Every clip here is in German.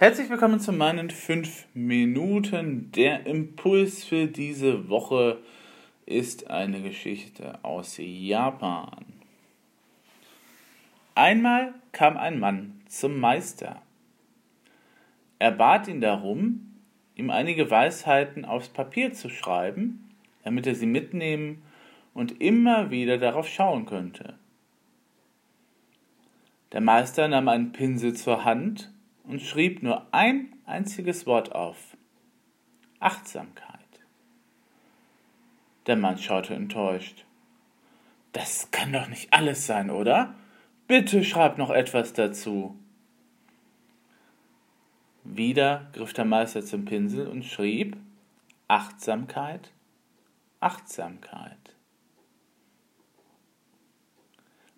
Herzlich willkommen zu meinen 5 Minuten. Der Impuls für diese Woche ist eine Geschichte aus Japan. Einmal kam ein Mann zum Meister. Er bat ihn darum, ihm einige Weisheiten aufs Papier zu schreiben, damit er sie mitnehmen und immer wieder darauf schauen könnte. Der Meister nahm einen Pinsel zur Hand und schrieb nur ein einziges Wort auf. Achtsamkeit. Der Mann schaute enttäuscht. Das kann doch nicht alles sein, oder? Bitte schreib noch etwas dazu. Wieder griff der Meister zum Pinsel und schrieb Achtsamkeit, Achtsamkeit.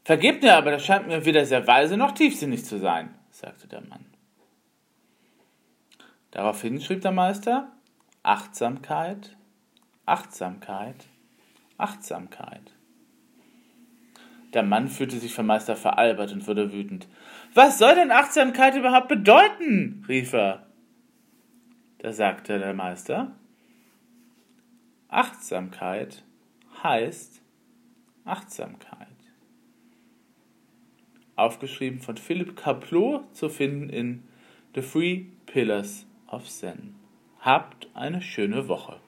Vergebt mir aber, das scheint mir weder sehr weise noch tiefsinnig zu sein, sagte der Mann. Daraufhin schrieb der Meister Achtsamkeit, Achtsamkeit, Achtsamkeit. Der Mann fühlte sich vom Meister veralbert und wurde wütend. Was soll denn Achtsamkeit überhaupt bedeuten? rief er. Da sagte der Meister, Achtsamkeit heißt Achtsamkeit. Aufgeschrieben von Philipp Kaplow zu finden in The Three Pillars of Zen. Habt eine schöne Woche.